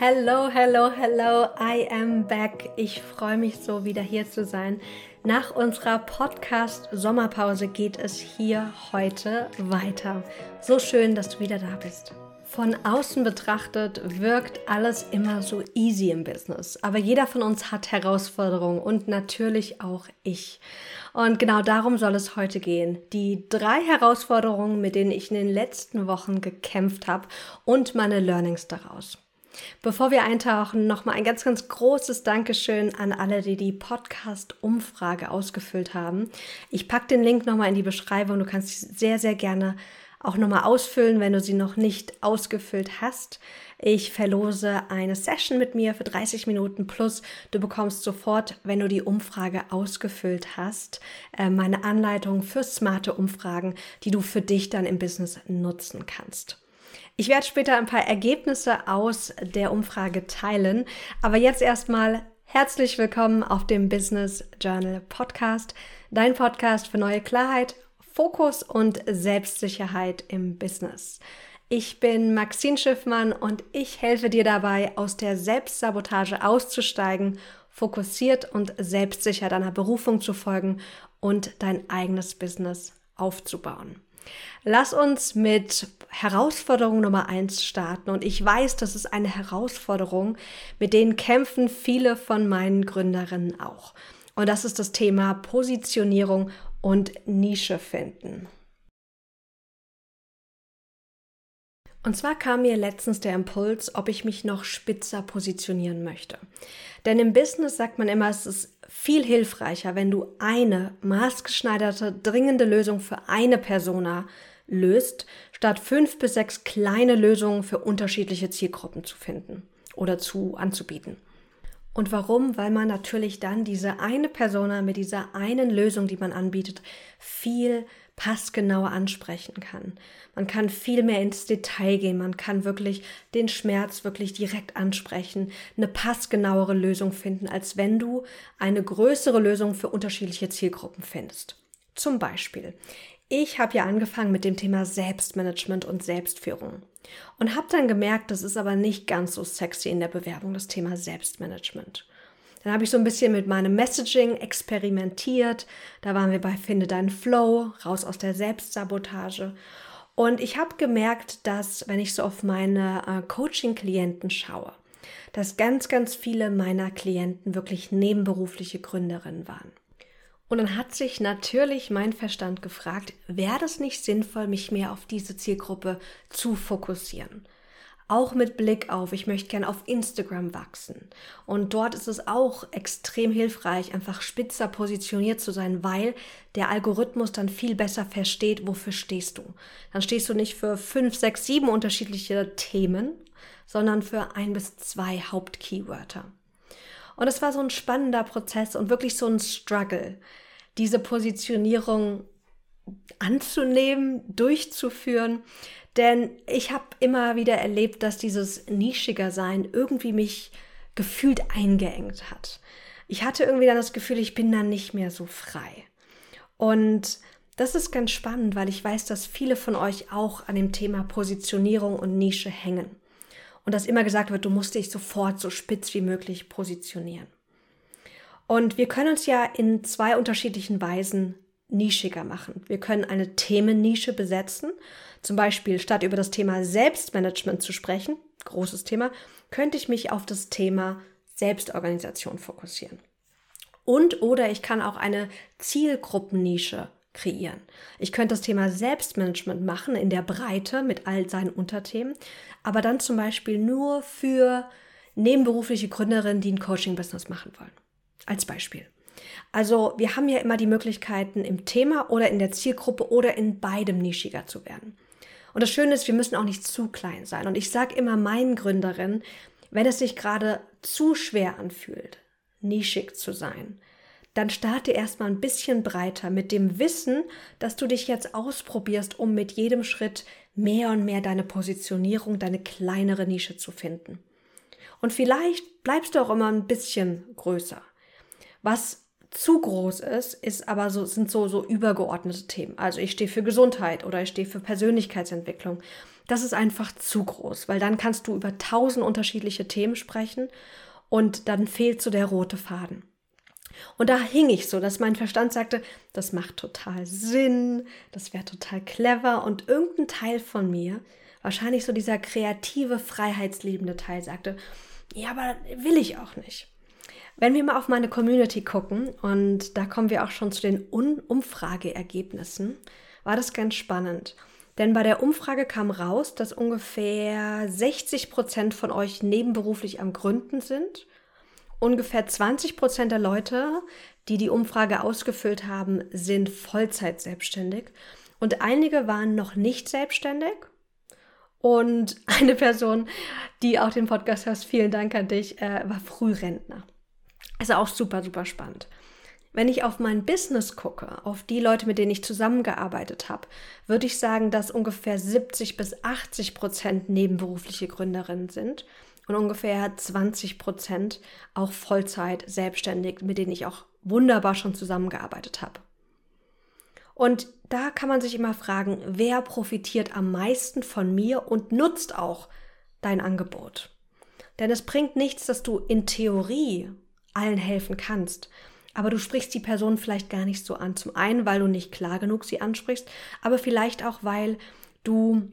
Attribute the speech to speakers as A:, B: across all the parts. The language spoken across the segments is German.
A: Hello, hello, hello, I am back. Ich freue mich so, wieder hier zu sein. Nach unserer Podcast-Sommerpause geht es hier heute weiter. So schön, dass du wieder da bist. Von außen betrachtet wirkt alles immer so easy im Business, aber jeder von uns hat Herausforderungen und natürlich auch ich. Und genau darum soll es heute gehen. Die drei Herausforderungen, mit denen ich in den letzten Wochen gekämpft habe und meine Learnings daraus. Bevor wir eintauchen, nochmal ein ganz, ganz großes Dankeschön an alle, die die Podcast-Umfrage ausgefüllt haben. Ich packe den Link nochmal in die Beschreibung. Du kannst sie sehr, sehr gerne auch nochmal ausfüllen, wenn du sie noch nicht ausgefüllt hast. Ich verlose eine Session mit mir für 30 Minuten plus. Du bekommst sofort, wenn du die Umfrage ausgefüllt hast, äh, meine Anleitung für smarte Umfragen, die du für dich dann im Business nutzen kannst. Ich werde später ein paar Ergebnisse aus der Umfrage teilen, aber jetzt erstmal herzlich willkommen auf dem Business Journal Podcast, dein Podcast für neue Klarheit, Fokus und Selbstsicherheit im Business. Ich bin Maxine Schiffmann und ich helfe dir dabei, aus der Selbstsabotage auszusteigen, fokussiert und selbstsicher deiner Berufung zu folgen und dein eigenes Business aufzubauen. Lass uns mit Herausforderung Nummer eins starten. Und ich weiß, das ist eine Herausforderung, mit denen kämpfen viele von meinen Gründerinnen auch. Und das ist das Thema Positionierung und Nische finden. Und zwar kam mir letztens der Impuls, ob ich mich noch spitzer positionieren möchte. Denn im Business sagt man immer, es ist viel hilfreicher, wenn du eine maßgeschneiderte, dringende Lösung für eine Persona löst, statt fünf bis sechs kleine Lösungen für unterschiedliche Zielgruppen zu finden oder zu anzubieten. Und warum? Weil man natürlich dann diese eine Persona mit dieser einen Lösung, die man anbietet, viel passgenauer ansprechen kann. Man kann viel mehr ins Detail gehen, man kann wirklich den Schmerz wirklich direkt ansprechen, eine passgenauere Lösung finden, als wenn du eine größere Lösung für unterschiedliche Zielgruppen findest. Zum Beispiel, ich habe ja angefangen mit dem Thema Selbstmanagement und Selbstführung und habe dann gemerkt, das ist aber nicht ganz so sexy in der Bewerbung, das Thema Selbstmanagement. Dann habe ich so ein bisschen mit meinem Messaging experimentiert. Da waren wir bei Finde deinen Flow, raus aus der Selbstsabotage. Und ich habe gemerkt, dass wenn ich so auf meine äh, Coaching-Klienten schaue, dass ganz, ganz viele meiner Klienten wirklich nebenberufliche Gründerinnen waren. Und dann hat sich natürlich mein Verstand gefragt, wäre es nicht sinnvoll, mich mehr auf diese Zielgruppe zu fokussieren? Auch mit Blick auf, ich möchte gerne auf Instagram wachsen. Und dort ist es auch extrem hilfreich, einfach spitzer positioniert zu sein, weil der Algorithmus dann viel besser versteht, wofür stehst du. Dann stehst du nicht für fünf, sechs, sieben unterschiedliche Themen, sondern für ein bis zwei Hauptkeywörter. Und es war so ein spannender Prozess und wirklich so ein Struggle, diese Positionierung anzunehmen, durchzuführen. Denn ich habe immer wieder erlebt, dass dieses nischiger Sein irgendwie mich gefühlt eingeengt hat. Ich hatte irgendwie dann das Gefühl, ich bin dann nicht mehr so frei. Und das ist ganz spannend, weil ich weiß, dass viele von euch auch an dem Thema Positionierung und Nische hängen und dass immer gesagt wird, du musst dich sofort so spitz wie möglich positionieren. Und wir können uns ja in zwei unterschiedlichen Weisen nischiger machen. Wir können eine Themennische besetzen. Zum Beispiel, statt über das Thema Selbstmanagement zu sprechen, großes Thema, könnte ich mich auf das Thema Selbstorganisation fokussieren. Und oder ich kann auch eine Zielgruppennische kreieren. Ich könnte das Thema Selbstmanagement machen in der Breite mit all seinen Unterthemen, aber dann zum Beispiel nur für nebenberufliche Gründerinnen, die ein Coaching-Business machen wollen. Als Beispiel. Also wir haben ja immer die Möglichkeiten, im Thema oder in der Zielgruppe oder in beidem nischiger zu werden. Und das Schöne ist, wir müssen auch nicht zu klein sein. Und ich sage immer meinen Gründerinnen, wenn es sich gerade zu schwer anfühlt, nischig zu sein, dann starte erstmal ein bisschen breiter mit dem Wissen, dass du dich jetzt ausprobierst, um mit jedem Schritt mehr und mehr deine Positionierung, deine kleinere Nische zu finden. Und vielleicht bleibst du auch immer ein bisschen größer. Was zu groß ist, ist aber so, sind so, so übergeordnete Themen. Also ich stehe für Gesundheit oder ich stehe für Persönlichkeitsentwicklung. das ist einfach zu groß, weil dann kannst du über tausend unterschiedliche Themen sprechen und dann fehlt so der rote Faden. Und da hing ich so, dass mein Verstand sagte, das macht total Sinn, das wäre total clever und irgendein Teil von mir, wahrscheinlich so dieser kreative, freiheitsliebende Teil, sagte, ja, aber will ich auch nicht. Wenn wir mal auf meine Community gucken, und da kommen wir auch schon zu den Un Umfrageergebnissen, war das ganz spannend. Denn bei der Umfrage kam raus, dass ungefähr 60 Prozent von euch nebenberuflich am Gründen sind. Ungefähr 20 Prozent der Leute, die die Umfrage ausgefüllt haben, sind Vollzeit selbstständig. Und einige waren noch nicht selbstständig. Und eine Person, die auch den Podcast hört, vielen Dank an dich, äh, war Frührentner. Also auch super, super spannend. Wenn ich auf mein Business gucke, auf die Leute, mit denen ich zusammengearbeitet habe, würde ich sagen, dass ungefähr 70 bis 80 Prozent nebenberufliche Gründerinnen sind und ungefähr 20 Prozent auch Vollzeit selbstständig, mit denen ich auch wunderbar schon zusammengearbeitet habe. Und da kann man sich immer fragen, wer profitiert am meisten von mir und nutzt auch dein Angebot. Denn es bringt nichts, dass du in Theorie allen helfen kannst. Aber du sprichst die Person vielleicht gar nicht so an. Zum einen, weil du nicht klar genug sie ansprichst, aber vielleicht auch, weil du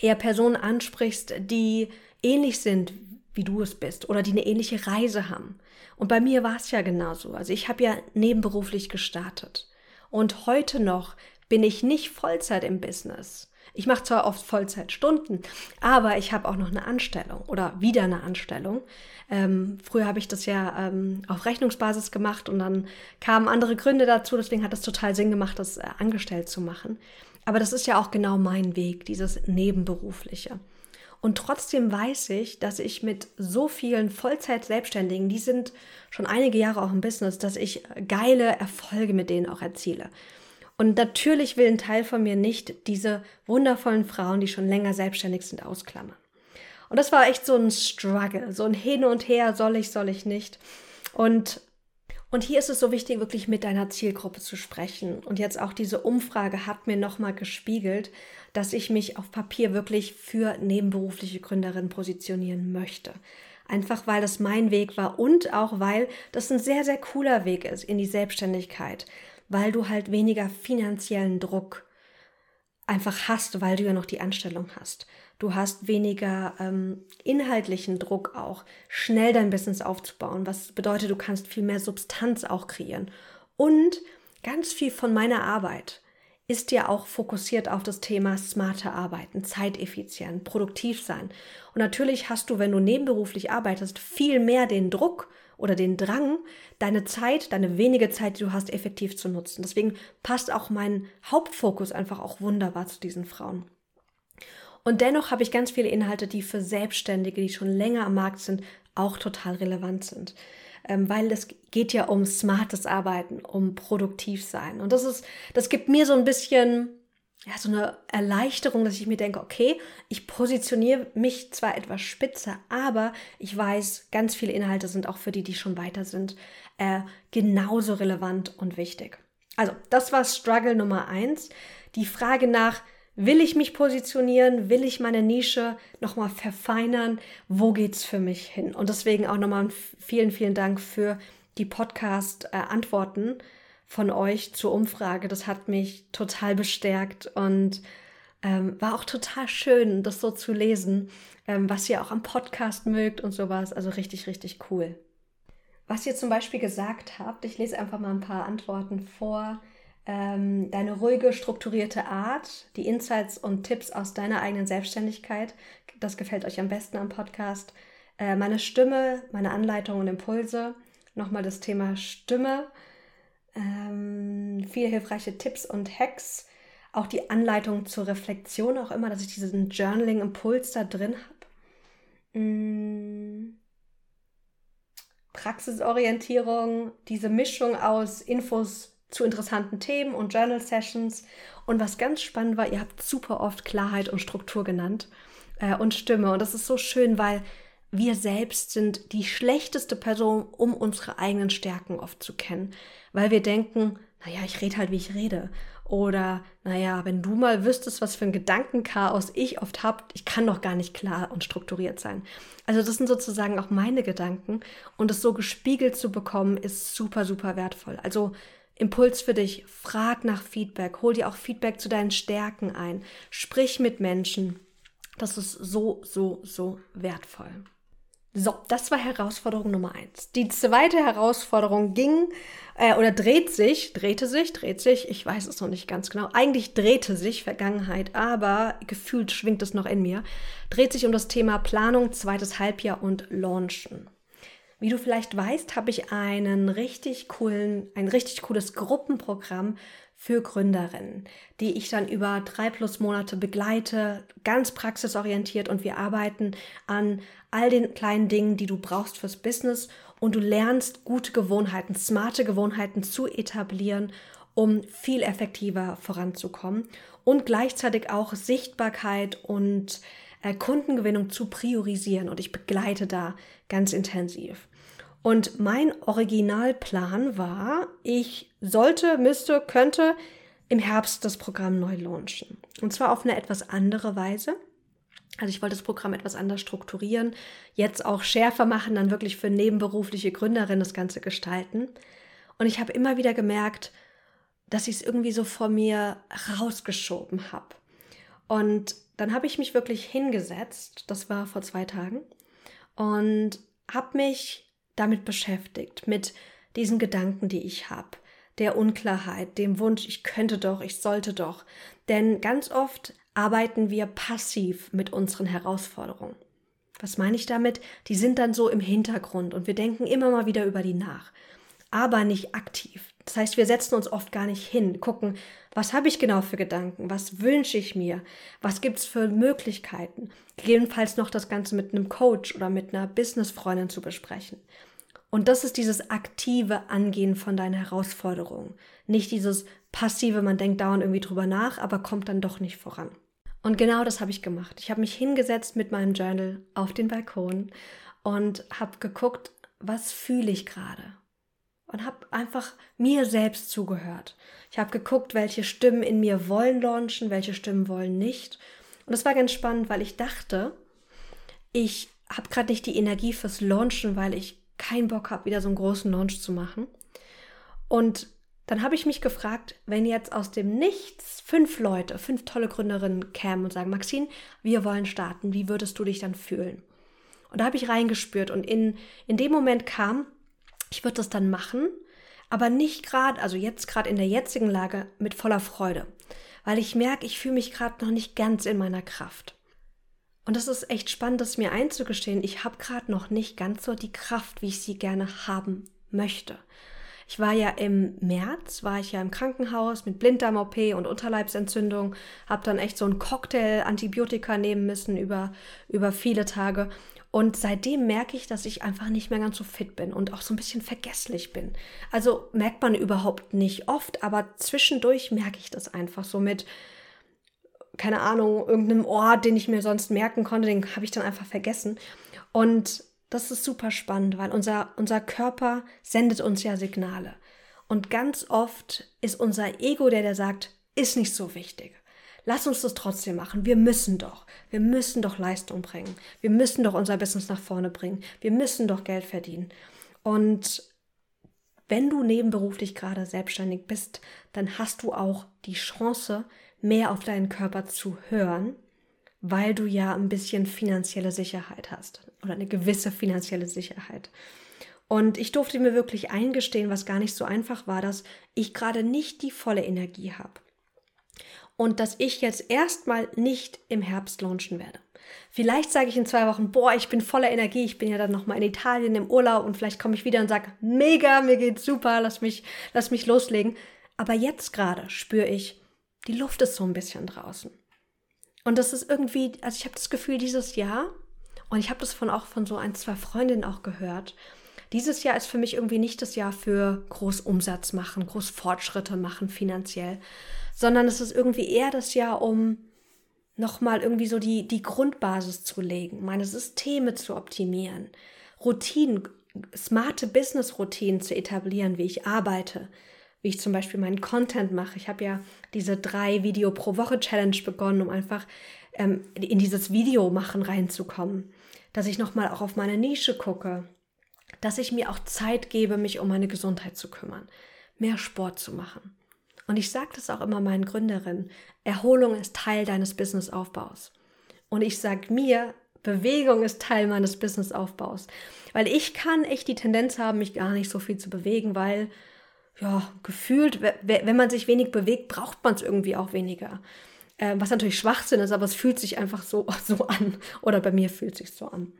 A: eher Personen ansprichst, die ähnlich sind, wie du es bist oder die eine ähnliche Reise haben. Und bei mir war es ja genauso. Also ich habe ja nebenberuflich gestartet. Und heute noch bin ich nicht Vollzeit im Business. Ich mache zwar oft Vollzeitstunden, aber ich habe auch noch eine Anstellung oder wieder eine Anstellung. Ähm, früher habe ich das ja ähm, auf Rechnungsbasis gemacht und dann kamen andere Gründe dazu. Deswegen hat es total Sinn gemacht, das äh, angestellt zu machen. Aber das ist ja auch genau mein Weg, dieses Nebenberufliche. Und trotzdem weiß ich, dass ich mit so vielen Vollzeit-Selbstständigen, die sind schon einige Jahre auch im Business, dass ich geile Erfolge mit denen auch erziele. Und natürlich will ein Teil von mir nicht diese wundervollen Frauen, die schon länger selbstständig sind, ausklammern. Und das war echt so ein Struggle, so ein Hin und Her, soll ich, soll ich nicht. Und, und hier ist es so wichtig, wirklich mit deiner Zielgruppe zu sprechen. Und jetzt auch diese Umfrage hat mir nochmal gespiegelt, dass ich mich auf Papier wirklich für nebenberufliche Gründerinnen positionieren möchte. Einfach weil das mein Weg war und auch weil das ein sehr, sehr cooler Weg ist in die Selbstständigkeit weil du halt weniger finanziellen Druck einfach hast, weil du ja noch die Anstellung hast. Du hast weniger ähm, inhaltlichen Druck auch, schnell dein Business aufzubauen, was bedeutet, du kannst viel mehr Substanz auch kreieren. Und ganz viel von meiner Arbeit ist ja auch fokussiert auf das Thema smarte Arbeiten, zeiteffizient, produktiv sein. Und natürlich hast du, wenn du nebenberuflich arbeitest, viel mehr den Druck oder den Drang, deine Zeit, deine wenige Zeit, die du hast, effektiv zu nutzen. Deswegen passt auch mein Hauptfokus einfach auch wunderbar zu diesen Frauen. Und dennoch habe ich ganz viele Inhalte, die für Selbstständige, die schon länger am Markt sind, auch total relevant sind. Ähm, weil es geht ja um smartes Arbeiten, um produktiv sein. Und das ist, das gibt mir so ein bisschen ja, so eine Erleichterung, dass ich mir denke, okay, ich positioniere mich zwar etwas spitzer, aber ich weiß, ganz viele Inhalte sind auch für die, die schon weiter sind, äh, genauso relevant und wichtig. Also, das war Struggle Nummer eins. Die Frage nach, will ich mich positionieren? Will ich meine Nische nochmal verfeinern? Wo geht's für mich hin? Und deswegen auch nochmal vielen, vielen Dank für die Podcast-Antworten. Äh, von euch zur Umfrage. Das hat mich total bestärkt und ähm, war auch total schön, das so zu lesen, ähm, was ihr auch am Podcast mögt und sowas. Also richtig, richtig cool. Was ihr zum Beispiel gesagt habt, ich lese einfach mal ein paar Antworten vor. Ähm, deine ruhige, strukturierte Art, die Insights und Tipps aus deiner eigenen Selbstständigkeit, das gefällt euch am besten am Podcast. Äh, meine Stimme, meine Anleitungen und Impulse. Nochmal das Thema Stimme ähm, viele hilfreiche Tipps und Hacks, auch die Anleitung zur Reflexion, auch immer, dass ich diesen Journaling-Impuls da drin habe. Mm. Praxisorientierung, diese Mischung aus Infos zu interessanten Themen und Journal Sessions. Und was ganz spannend war, ihr habt super oft Klarheit und Struktur genannt äh, und Stimme. Und das ist so schön, weil wir selbst sind die schlechteste Person, um unsere eigenen Stärken oft zu kennen, weil wir denken, naja, ich rede halt, wie ich rede. Oder, naja, wenn du mal wüsstest, was für ein Gedankenchaos ich oft habe, ich kann doch gar nicht klar und strukturiert sein. Also das sind sozusagen auch meine Gedanken und es so gespiegelt zu bekommen, ist super, super wertvoll. Also Impuls für dich, frag nach Feedback, hol dir auch Feedback zu deinen Stärken ein, sprich mit Menschen. Das ist so, so, so wertvoll. So, das war Herausforderung Nummer eins. Die zweite Herausforderung ging äh, oder dreht sich, drehte sich, dreht sich, ich weiß es noch nicht ganz genau. Eigentlich drehte sich Vergangenheit, aber gefühlt schwingt es noch in mir. Dreht sich um das Thema Planung, zweites Halbjahr und Launchen. Wie du vielleicht weißt, habe ich einen richtig coolen, ein richtig cooles Gruppenprogramm für Gründerinnen, die ich dann über drei plus Monate begleite, ganz praxisorientiert. Und wir arbeiten an all den kleinen Dingen, die du brauchst fürs Business. Und du lernst gute Gewohnheiten, smarte Gewohnheiten zu etablieren, um viel effektiver voranzukommen. Und gleichzeitig auch Sichtbarkeit und äh, Kundengewinnung zu priorisieren. Und ich begleite da ganz intensiv. Und mein Originalplan war, ich sollte, müsste, könnte im Herbst das Programm neu launchen. Und zwar auf eine etwas andere Weise. Also ich wollte das Programm etwas anders strukturieren, jetzt auch schärfer machen, dann wirklich für nebenberufliche Gründerinnen das Ganze gestalten. Und ich habe immer wieder gemerkt, dass ich es irgendwie so vor mir rausgeschoben habe. Und dann habe ich mich wirklich hingesetzt, das war vor zwei Tagen, und habe mich damit beschäftigt, mit diesen Gedanken, die ich habe, der Unklarheit, dem Wunsch, ich könnte doch, ich sollte doch. Denn ganz oft arbeiten wir passiv mit unseren Herausforderungen. Was meine ich damit? Die sind dann so im Hintergrund und wir denken immer mal wieder über die nach, aber nicht aktiv. Das heißt, wir setzen uns oft gar nicht hin, gucken, was habe ich genau für Gedanken, was wünsche ich mir, was gibt es für Möglichkeiten, gegebenenfalls noch das Ganze mit einem Coach oder mit einer Businessfreundin zu besprechen. Und das ist dieses aktive Angehen von deinen Herausforderungen. Nicht dieses passive, man denkt dauernd irgendwie drüber nach, aber kommt dann doch nicht voran. Und genau das habe ich gemacht. Ich habe mich hingesetzt mit meinem Journal auf den Balkon und habe geguckt, was fühle ich gerade. Und habe einfach mir selbst zugehört. Ich habe geguckt, welche Stimmen in mir wollen launchen, welche Stimmen wollen nicht. Und das war ganz spannend, weil ich dachte, ich habe gerade nicht die Energie fürs Launchen, weil ich keinen Bock habe, wieder so einen großen Launch zu machen. Und dann habe ich mich gefragt, wenn jetzt aus dem Nichts fünf Leute, fünf tolle Gründerinnen kämen und sagen, Maxine, wir wollen starten, wie würdest du dich dann fühlen? Und da habe ich reingespürt und in, in dem Moment kam, ich würde das dann machen, aber nicht gerade, also jetzt gerade in der jetzigen Lage mit voller Freude, weil ich merke, ich fühle mich gerade noch nicht ganz in meiner Kraft. Und das ist echt spannend, das mir einzugestehen. Ich habe gerade noch nicht ganz so die Kraft, wie ich sie gerne haben möchte. Ich war ja im März, war ich ja im Krankenhaus mit Blinddarm-OP und Unterleibsentzündung, habe dann echt so einen Cocktail Antibiotika nehmen müssen über, über viele Tage. Und seitdem merke ich, dass ich einfach nicht mehr ganz so fit bin und auch so ein bisschen vergesslich bin. Also merkt man überhaupt nicht oft, aber zwischendurch merke ich das einfach so mit, keine Ahnung, irgendeinem Ort, den ich mir sonst merken konnte, den habe ich dann einfach vergessen. Und das ist super spannend, weil unser, unser Körper sendet uns ja Signale. Und ganz oft ist unser Ego der, der sagt, ist nicht so wichtig. Lass uns das trotzdem machen. Wir müssen doch. Wir müssen doch Leistung bringen. Wir müssen doch unser Business nach vorne bringen. Wir müssen doch Geld verdienen. Und wenn du nebenberuflich gerade selbstständig bist, dann hast du auch die Chance, mehr auf deinen Körper zu hören, weil du ja ein bisschen finanzielle Sicherheit hast oder eine gewisse finanzielle Sicherheit. Und ich durfte mir wirklich eingestehen, was gar nicht so einfach war, dass ich gerade nicht die volle Energie habe. Und dass ich jetzt erstmal nicht im Herbst launchen werde. Vielleicht sage ich in zwei Wochen, boah, ich bin voller Energie, ich bin ja dann nochmal in Italien im Urlaub und vielleicht komme ich wieder und sage, mega, mir geht's super, lass mich, lass mich loslegen. Aber jetzt gerade spüre ich, die Luft ist so ein bisschen draußen. Und das ist irgendwie, also ich habe das Gefühl, dieses Jahr, und ich habe das von auch von so ein, zwei Freundinnen auch gehört, dieses Jahr ist für mich irgendwie nicht das Jahr für groß Umsatz machen, groß Fortschritte machen finanziell, sondern es ist irgendwie eher das Jahr, um nochmal irgendwie so die, die Grundbasis zu legen, meine Systeme zu optimieren, Routinen, smarte Business-Routinen zu etablieren, wie ich arbeite, wie ich zum Beispiel meinen Content mache. Ich habe ja diese drei Video pro Woche Challenge begonnen, um einfach ähm, in dieses Video machen reinzukommen. Dass ich nochmal auch auf meine Nische gucke. Dass ich mir auch Zeit gebe, mich um meine Gesundheit zu kümmern. Mehr Sport zu machen. Und ich sage das auch immer meinen Gründerinnen. Erholung ist Teil deines Businessaufbaus. Und ich sage mir, Bewegung ist Teil meines Businessaufbaus. Weil ich kann echt die Tendenz haben, mich gar nicht so viel zu bewegen, weil, ja, gefühlt, wenn man sich wenig bewegt, braucht man es irgendwie auch weniger. Äh, was natürlich Schwachsinn ist, aber es fühlt sich einfach so, so an. Oder bei mir fühlt sich so an.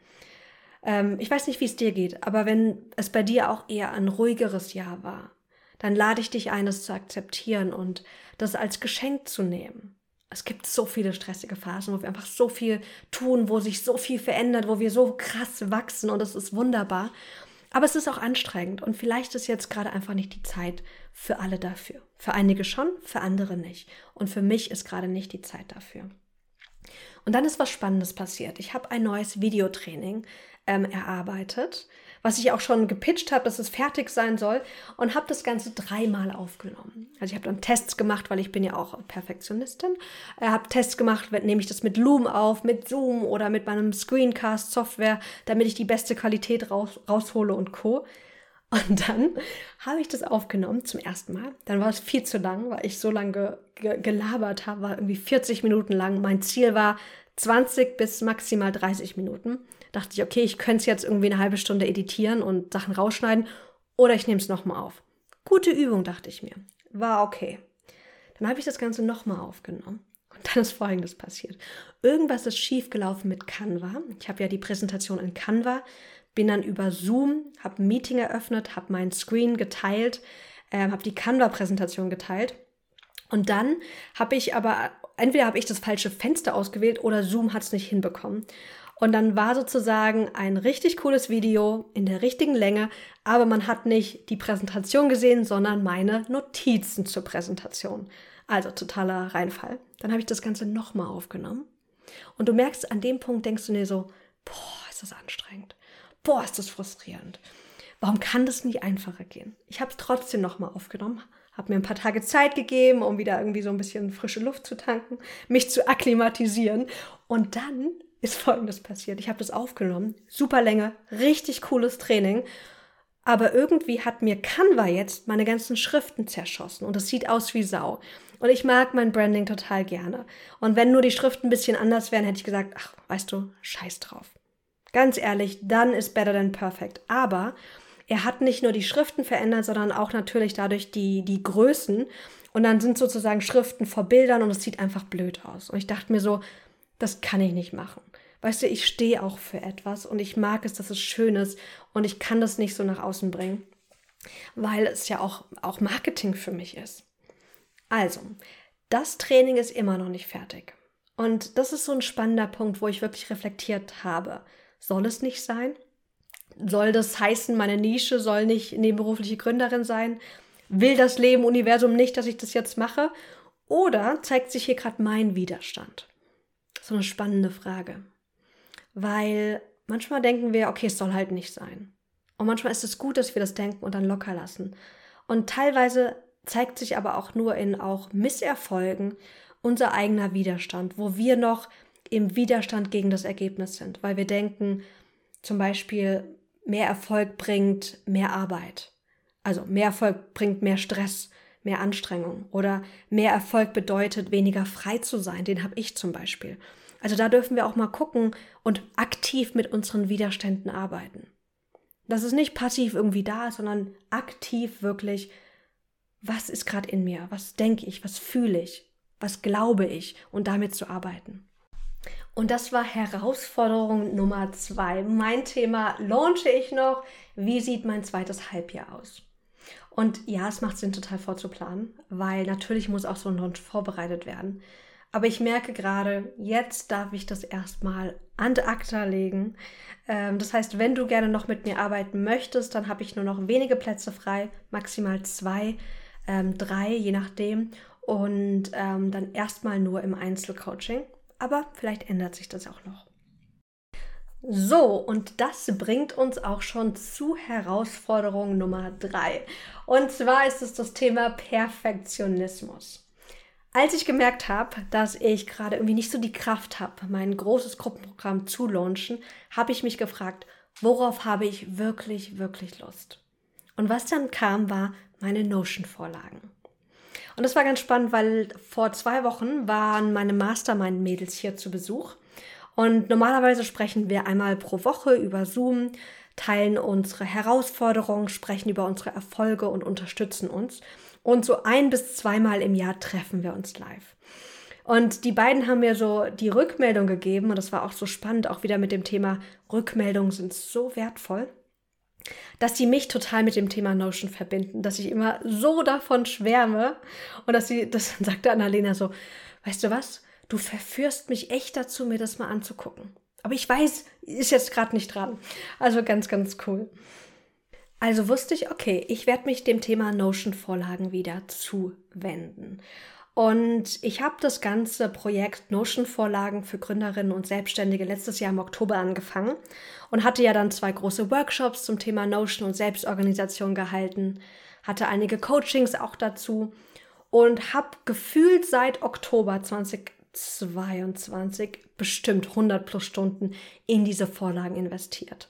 A: Ähm, ich weiß nicht, wie es dir geht, aber wenn es bei dir auch eher ein ruhigeres Jahr war, dann lade ich dich ein, das zu akzeptieren und das als Geschenk zu nehmen. Es gibt so viele stressige Phasen, wo wir einfach so viel tun, wo sich so viel verändert, wo wir so krass wachsen und es ist wunderbar. Aber es ist auch anstrengend und vielleicht ist jetzt gerade einfach nicht die Zeit für alle dafür. Für einige schon, für andere nicht. Und für mich ist gerade nicht die Zeit dafür. Und dann ist was Spannendes passiert. Ich habe ein neues Videotraining ähm, erarbeitet was ich auch schon gepitcht habe, dass es fertig sein soll und habe das Ganze dreimal aufgenommen. Also ich habe dann Tests gemacht, weil ich bin ja auch Perfektionistin. Ich habe Tests gemacht, nehme ich das mit Loom auf, mit Zoom oder mit meinem Screencast-Software, damit ich die beste Qualität raus, raushole und Co. Und dann habe ich das aufgenommen zum ersten Mal. Dann war es viel zu lang, weil ich so lange ge gelabert habe, war irgendwie 40 Minuten lang. Mein Ziel war 20 bis maximal 30 Minuten dachte ich, okay, ich könnte es jetzt irgendwie eine halbe Stunde editieren und Sachen rausschneiden oder ich nehme es nochmal auf. Gute Übung, dachte ich mir. War okay. Dann habe ich das Ganze nochmal aufgenommen. Und dann ist Folgendes passiert. Irgendwas ist schiefgelaufen mit Canva. Ich habe ja die Präsentation in Canva, bin dann über Zoom, habe ein Meeting eröffnet, habe meinen Screen geteilt, äh, habe die Canva-Präsentation geteilt. Und dann habe ich aber, entweder habe ich das falsche Fenster ausgewählt oder Zoom hat es nicht hinbekommen. Und dann war sozusagen ein richtig cooles Video in der richtigen Länge, aber man hat nicht die Präsentation gesehen, sondern meine Notizen zur Präsentation. Also totaler Reinfall. Dann habe ich das Ganze nochmal aufgenommen. Und du merkst, an dem Punkt denkst du dir so, boah, ist das anstrengend. Boah, ist das frustrierend. Warum kann das nicht einfacher gehen? Ich habe es trotzdem nochmal aufgenommen, habe mir ein paar Tage Zeit gegeben, um wieder irgendwie so ein bisschen frische Luft zu tanken, mich zu akklimatisieren. Und dann ist Folgendes passiert. Ich habe das aufgenommen, super Länge, richtig cooles Training. Aber irgendwie hat mir Canva jetzt meine ganzen Schriften zerschossen und es sieht aus wie Sau. Und ich mag mein Branding total gerne. Und wenn nur die Schriften ein bisschen anders wären, hätte ich gesagt, ach, weißt du, scheiß drauf. Ganz ehrlich, dann ist better than perfect. Aber er hat nicht nur die Schriften verändert, sondern auch natürlich dadurch die, die Größen. Und dann sind sozusagen Schriften vor Bildern und es sieht einfach blöd aus. Und ich dachte mir so, das kann ich nicht machen. Weißt du, ich stehe auch für etwas und ich mag es, dass es schön ist und ich kann das nicht so nach außen bringen, weil es ja auch, auch Marketing für mich ist. Also, das Training ist immer noch nicht fertig. Und das ist so ein spannender Punkt, wo ich wirklich reflektiert habe. Soll es nicht sein? Soll das heißen, meine Nische soll nicht nebenberufliche Gründerin sein? Will das Leben, Universum nicht, dass ich das jetzt mache? Oder zeigt sich hier gerade mein Widerstand? So eine spannende Frage. Weil manchmal denken wir, okay, es soll halt nicht sein. Und manchmal ist es gut, dass wir das denken und dann locker lassen. Und teilweise zeigt sich aber auch nur in auch Misserfolgen unser eigener Widerstand, wo wir noch im Widerstand gegen das Ergebnis sind, weil wir denken, zum Beispiel, mehr Erfolg bringt mehr Arbeit. Also mehr Erfolg bringt mehr Stress, mehr Anstrengung oder mehr Erfolg bedeutet weniger frei zu sein. Den habe ich zum Beispiel. Also da dürfen wir auch mal gucken und aktiv mit unseren Widerständen arbeiten. Das ist nicht passiv irgendwie da, sondern aktiv wirklich, was ist gerade in mir, was denke ich, was fühle ich, was glaube ich und damit zu arbeiten. Und das war Herausforderung Nummer zwei. Mein Thema launche ich noch. Wie sieht mein zweites Halbjahr aus? Und ja, es macht Sinn, total vorzuplanen, weil natürlich muss auch so ein Launch vorbereitet werden. Aber ich merke gerade, jetzt darf ich das erstmal an acta legen. Ähm, das heißt, wenn du gerne noch mit mir arbeiten möchtest, dann habe ich nur noch wenige Plätze frei, maximal zwei, ähm, drei, je nachdem. Und ähm, dann erstmal nur im Einzelcoaching. Aber vielleicht ändert sich das auch noch. So, und das bringt uns auch schon zu Herausforderung Nummer drei. Und zwar ist es das Thema Perfektionismus. Als ich gemerkt habe, dass ich gerade irgendwie nicht so die Kraft habe, mein großes Gruppenprogramm zu launchen, habe ich mich gefragt, worauf habe ich wirklich, wirklich Lust? Und was dann kam, war meine Notion-Vorlagen. Und das war ganz spannend, weil vor zwei Wochen waren meine Mastermind-Mädels hier zu Besuch und normalerweise sprechen wir einmal pro Woche über Zoom, teilen unsere Herausforderungen, sprechen über unsere Erfolge und unterstützen uns. Und so ein bis zweimal im Jahr treffen wir uns live. Und die beiden haben mir so die Rückmeldung gegeben und das war auch so spannend, auch wieder mit dem Thema Rückmeldungen sind so wertvoll, dass sie mich total mit dem Thema Notion verbinden, dass ich immer so davon schwärme und dass sie, das sagte Annalena so, weißt du was, du verführst mich echt dazu, mir das mal anzugucken. Aber ich weiß, ist jetzt gerade nicht dran. Also ganz, ganz cool. Also wusste ich, okay, ich werde mich dem Thema Notion-Vorlagen wieder zuwenden. Und ich habe das ganze Projekt Notion-Vorlagen für Gründerinnen und Selbstständige letztes Jahr im Oktober angefangen und hatte ja dann zwei große Workshops zum Thema Notion und Selbstorganisation gehalten, hatte einige Coachings auch dazu und habe gefühlt seit Oktober 20 22 bestimmt 100 plus Stunden in diese Vorlagen investiert.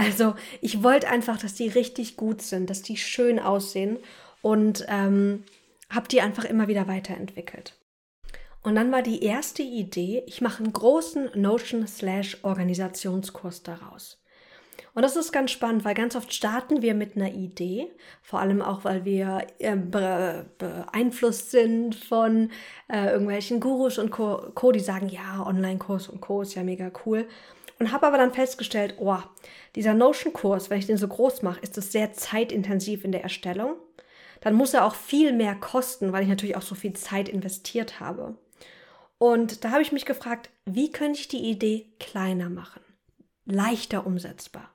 A: Also ich wollte einfach, dass die richtig gut sind, dass die schön aussehen und ähm, habe die einfach immer wieder weiterentwickelt. Und dann war die erste Idee, ich mache einen großen Notion-Organisationskurs daraus. Und das ist ganz spannend, weil ganz oft starten wir mit einer Idee, vor allem auch, weil wir äh, beeinflusst sind von äh, irgendwelchen Gurus und Co, Co, die sagen, ja, Online-Kurs und Co ist ja mega cool. Und habe aber dann festgestellt, oh, dieser Notion-Kurs, wenn ich den so groß mache, ist es sehr zeitintensiv in der Erstellung. Dann muss er auch viel mehr kosten, weil ich natürlich auch so viel Zeit investiert habe. Und da habe ich mich gefragt, wie könnte ich die Idee kleiner machen, leichter umsetzbar?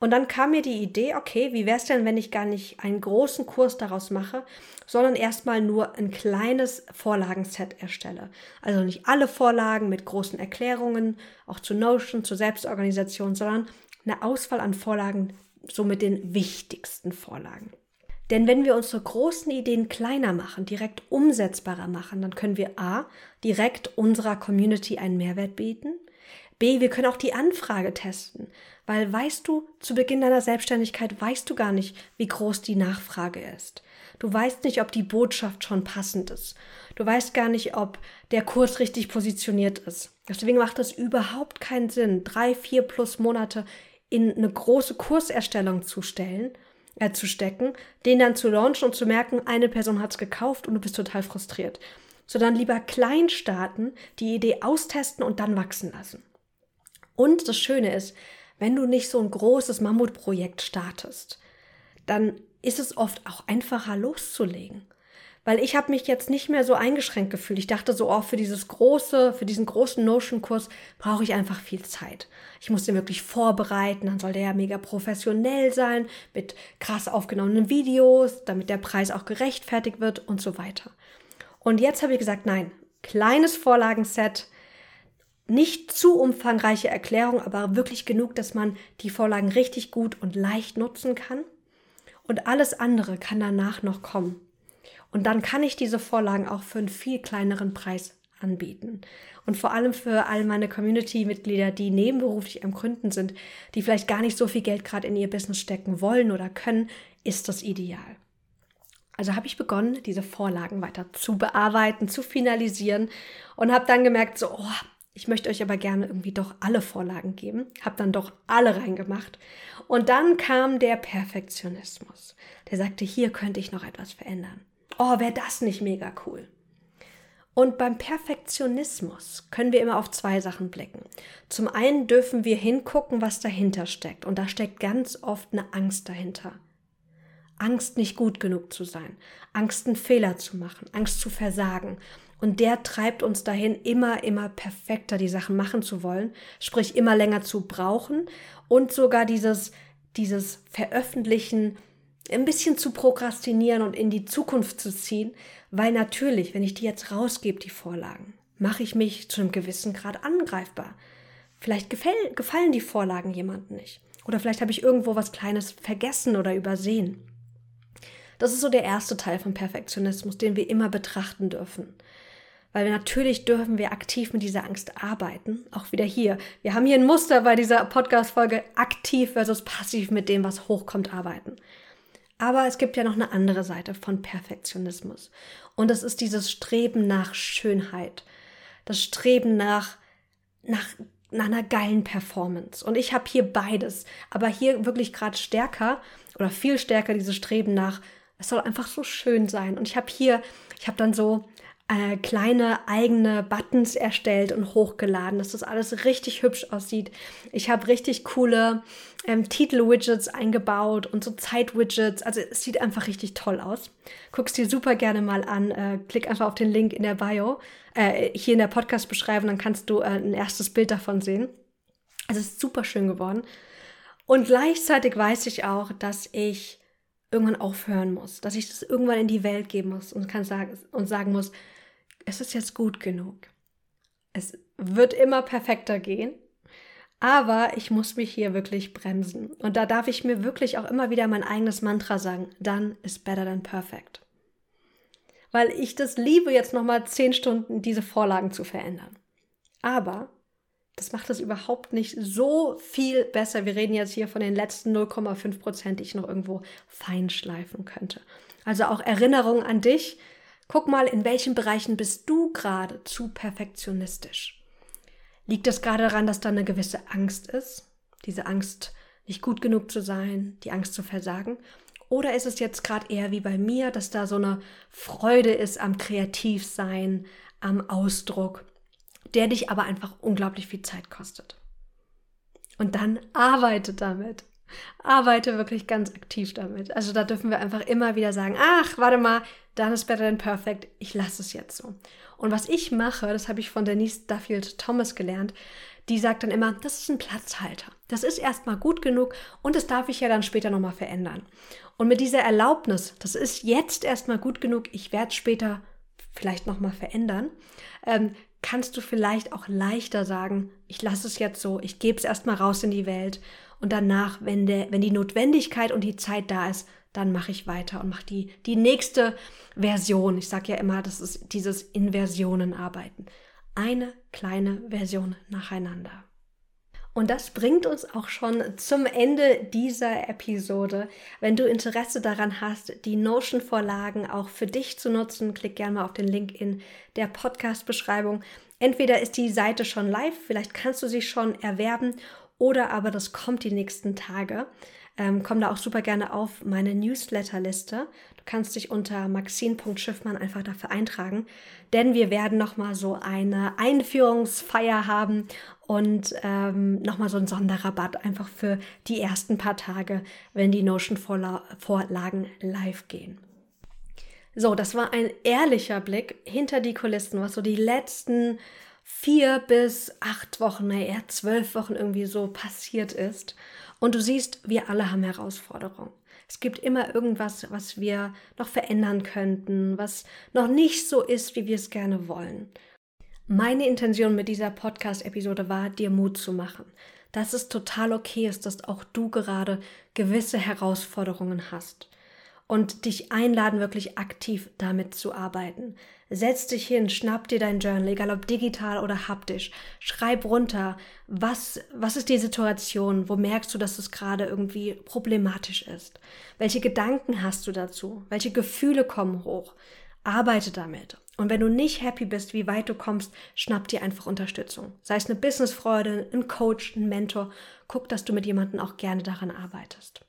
A: Und dann kam mir die Idee, okay, wie wäre es denn, wenn ich gar nicht einen großen Kurs daraus mache, sondern erstmal nur ein kleines Vorlagenset erstelle. Also nicht alle Vorlagen mit großen Erklärungen, auch zu Notion, zur Selbstorganisation, sondern eine Auswahl an Vorlagen, so mit den wichtigsten Vorlagen. Denn wenn wir unsere großen Ideen kleiner machen, direkt umsetzbarer machen, dann können wir A, direkt unserer Community einen Mehrwert bieten B, wir können auch die Anfrage testen, weil weißt du, zu Beginn deiner Selbstständigkeit weißt du gar nicht, wie groß die Nachfrage ist. Du weißt nicht, ob die Botschaft schon passend ist. Du weißt gar nicht, ob der Kurs richtig positioniert ist. Deswegen macht es überhaupt keinen Sinn, drei, vier plus Monate in eine große Kurserstellung zu stellen, äh, zu stecken, den dann zu launchen und zu merken, eine Person hat es gekauft und du bist total frustriert. Sondern lieber klein starten, die Idee austesten und dann wachsen lassen. Und das Schöne ist, wenn du nicht so ein großes Mammutprojekt startest, dann ist es oft auch einfacher loszulegen. Weil ich habe mich jetzt nicht mehr so eingeschränkt gefühlt. Ich dachte so, oh, für dieses große, für diesen großen Notion-Kurs brauche ich einfach viel Zeit. Ich muss den wirklich vorbereiten, dann soll der ja mega professionell sein, mit krass aufgenommenen Videos, damit der Preis auch gerechtfertigt wird und so weiter. Und jetzt habe ich gesagt, nein, kleines Vorlagenset, nicht zu umfangreiche Erklärung, aber wirklich genug, dass man die Vorlagen richtig gut und leicht nutzen kann. Und alles andere kann danach noch kommen. Und dann kann ich diese Vorlagen auch für einen viel kleineren Preis anbieten. Und vor allem für all meine Community-Mitglieder, die nebenberuflich am Gründen sind, die vielleicht gar nicht so viel Geld gerade in ihr Business stecken wollen oder können, ist das ideal. Also habe ich begonnen, diese Vorlagen weiter zu bearbeiten, zu finalisieren und habe dann gemerkt, so, oh, ich möchte euch aber gerne irgendwie doch alle Vorlagen geben. Hab dann doch alle reingemacht. Und dann kam der Perfektionismus. Der sagte, hier könnte ich noch etwas verändern. Oh, wäre das nicht mega cool. Und beim Perfektionismus können wir immer auf zwei Sachen blicken. Zum einen dürfen wir hingucken, was dahinter steckt. Und da steckt ganz oft eine Angst dahinter. Angst, nicht gut genug zu sein, Angst, einen Fehler zu machen, Angst zu versagen. Und der treibt uns dahin, immer, immer perfekter die Sachen machen zu wollen, sprich immer länger zu brauchen und sogar dieses, dieses Veröffentlichen ein bisschen zu prokrastinieren und in die Zukunft zu ziehen, weil natürlich, wenn ich die jetzt rausgebe, die Vorlagen, mache ich mich zu einem gewissen Grad angreifbar. Vielleicht gefäll, gefallen die Vorlagen jemandem nicht. Oder vielleicht habe ich irgendwo was Kleines vergessen oder übersehen. Das ist so der erste Teil von Perfektionismus, den wir immer betrachten dürfen. Weil natürlich dürfen wir aktiv mit dieser Angst arbeiten. Auch wieder hier. Wir haben hier ein Muster bei dieser Podcast-Folge aktiv versus passiv mit dem, was hochkommt, arbeiten. Aber es gibt ja noch eine andere Seite von Perfektionismus. Und das ist dieses Streben nach Schönheit. Das Streben nach, nach, nach einer geilen Performance. Und ich habe hier beides. Aber hier wirklich gerade stärker oder viel stärker dieses Streben nach, es soll einfach so schön sein. Und ich habe hier, ich habe dann so äh, kleine eigene Buttons erstellt und hochgeladen, dass das alles richtig hübsch aussieht. Ich habe richtig coole ähm, Titel-Widgets eingebaut und so Zeit-Widgets. Also es sieht einfach richtig toll aus. Guck's dir super gerne mal an. Äh, klick einfach auf den Link in der Bio, äh, hier in der Podcast-Beschreibung, dann kannst du äh, ein erstes Bild davon sehen. Also es ist super schön geworden. Und gleichzeitig weiß ich auch, dass ich irgendwann aufhören muss, dass ich das irgendwann in die Welt geben muss und kann sagen und sagen muss, es ist jetzt gut genug. Es wird immer perfekter gehen, aber ich muss mich hier wirklich bremsen. Und da darf ich mir wirklich auch immer wieder mein eigenes Mantra sagen, done is better than perfect. Weil ich das liebe, jetzt nochmal zehn Stunden diese Vorlagen zu verändern. Aber das macht es überhaupt nicht so viel besser. Wir reden jetzt hier von den letzten 0,5 Prozent, die ich noch irgendwo feinschleifen könnte. Also auch Erinnerung an dich, Guck mal, in welchen Bereichen bist du gerade zu perfektionistisch? Liegt das gerade daran, dass da eine gewisse Angst ist? Diese Angst, nicht gut genug zu sein, die Angst zu versagen? Oder ist es jetzt gerade eher wie bei mir, dass da so eine Freude ist am Kreativsein, am Ausdruck, der dich aber einfach unglaublich viel Zeit kostet? Und dann arbeite damit arbeite wirklich ganz aktiv damit. Also da dürfen wir einfach immer wieder sagen, ach, warte mal, dann ist better than perfect, ich lasse es jetzt so. Und was ich mache, das habe ich von Denise Duffield Thomas gelernt, die sagt dann immer, das ist ein Platzhalter. Das ist erstmal gut genug und das darf ich ja dann später nochmal verändern. Und mit dieser Erlaubnis, das ist jetzt erstmal gut genug, ich werde später vielleicht nochmal verändern, ähm, kannst du vielleicht auch leichter sagen, ich lasse es jetzt so, ich gebe es erstmal raus in die Welt und danach, wenn, der, wenn die Notwendigkeit und die Zeit da ist, dann mache ich weiter und mache die, die nächste Version. Ich sage ja immer, das ist dieses Inversionenarbeiten. Eine kleine Version nacheinander. Und das bringt uns auch schon zum Ende dieser Episode. Wenn du Interesse daran hast, die Notion-Vorlagen auch für dich zu nutzen, klick gerne mal auf den Link in der Podcast-Beschreibung. Entweder ist die Seite schon live, vielleicht kannst du sie schon erwerben oder aber das kommt die nächsten Tage. Ähm, komm da auch super gerne auf meine Newsletterliste. Du kannst dich unter maxine.schiffmann einfach dafür eintragen, denn wir werden nochmal so eine Einführungsfeier haben und ähm, nochmal so einen Sonderrabatt einfach für die ersten paar Tage, wenn die Notion-Vorlagen live gehen. So, das war ein ehrlicher Blick hinter die Kulissen, was so die letzten vier bis acht Wochen, naja, zwölf Wochen irgendwie so passiert ist. Und du siehst, wir alle haben Herausforderungen. Es gibt immer irgendwas, was wir noch verändern könnten, was noch nicht so ist, wie wir es gerne wollen. Meine Intention mit dieser Podcast-Episode war, dir Mut zu machen, dass es total okay ist, dass auch du gerade gewisse Herausforderungen hast und dich einladen, wirklich aktiv damit zu arbeiten. Setz dich hin, schnapp dir dein Journal, egal ob digital oder haptisch. Schreib runter, was, was ist die Situation? Wo merkst du, dass es gerade irgendwie problematisch ist? Welche Gedanken hast du dazu? Welche Gefühle kommen hoch? Arbeite damit. Und wenn du nicht happy bist, wie weit du kommst, schnapp dir einfach Unterstützung. Sei es eine Businessfreude, ein Coach, ein Mentor. Guck, dass du mit jemandem auch gerne daran arbeitest.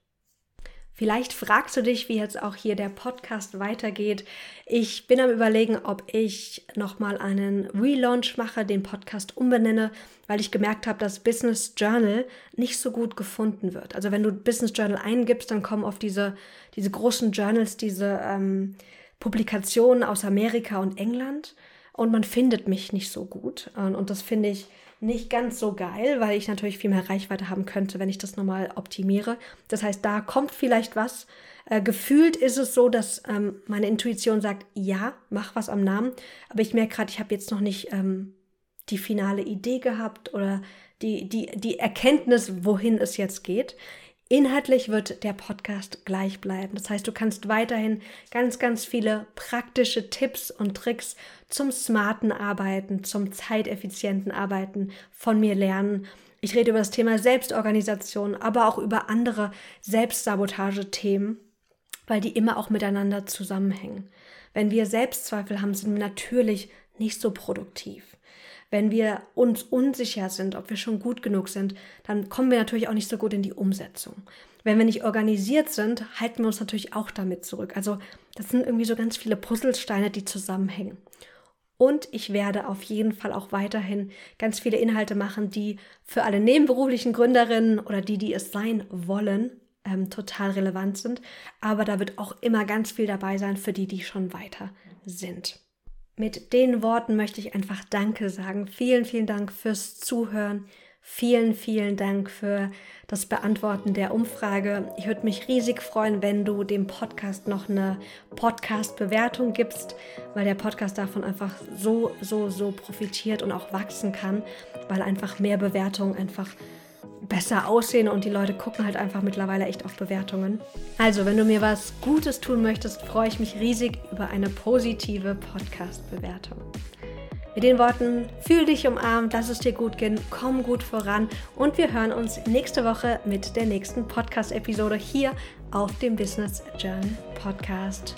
A: Vielleicht fragst du dich, wie jetzt auch hier der Podcast weitergeht. Ich bin am überlegen, ob ich nochmal einen Relaunch mache, den Podcast umbenenne, weil ich gemerkt habe, dass Business Journal nicht so gut gefunden wird. Also wenn du Business Journal eingibst, dann kommen auf diese, diese großen Journals, diese ähm, Publikationen aus Amerika und England und man findet mich nicht so gut. Und das finde ich nicht ganz so geil, weil ich natürlich viel mehr Reichweite haben könnte, wenn ich das nochmal optimiere. Das heißt, da kommt vielleicht was. Äh, gefühlt ist es so, dass ähm, meine Intuition sagt, ja, mach was am Namen. Aber ich merke gerade, ich habe jetzt noch nicht ähm, die finale Idee gehabt oder die, die, die Erkenntnis, wohin es jetzt geht. Inhaltlich wird der Podcast gleich bleiben. Das heißt, du kannst weiterhin ganz, ganz viele praktische Tipps und Tricks zum smarten Arbeiten, zum zeiteffizienten Arbeiten von mir lernen. Ich rede über das Thema Selbstorganisation, aber auch über andere Selbstsabotage-Themen, weil die immer auch miteinander zusammenhängen. Wenn wir Selbstzweifel haben, sind wir natürlich nicht so produktiv wenn wir uns unsicher sind, ob wir schon gut genug sind, dann kommen wir natürlich auch nicht so gut in die Umsetzung. Wenn wir nicht organisiert sind, halten wir uns natürlich auch damit zurück. Also das sind irgendwie so ganz viele Puzzlesteine, die zusammenhängen. Und ich werde auf jeden Fall auch weiterhin ganz viele Inhalte machen, die für alle nebenberuflichen Gründerinnen oder die, die es sein wollen, ähm, total relevant sind. Aber da wird auch immer ganz viel dabei sein für die, die schon weiter sind. Mit den Worten möchte ich einfach Danke sagen. Vielen, vielen Dank fürs Zuhören. Vielen, vielen Dank für das Beantworten der Umfrage. Ich würde mich riesig freuen, wenn du dem Podcast noch eine Podcast-Bewertung gibst, weil der Podcast davon einfach so, so, so profitiert und auch wachsen kann, weil einfach mehr Bewertungen einfach besser aussehen und die Leute gucken halt einfach mittlerweile echt auf Bewertungen. Also, wenn du mir was Gutes tun möchtest, freue ich mich riesig über eine positive Podcast-Bewertung. Mit den Worten, fühl dich umarmt, lass es dir gut gehen, komm gut voran und wir hören uns nächste Woche mit der nächsten Podcast-Episode hier auf dem Business Journal Podcast.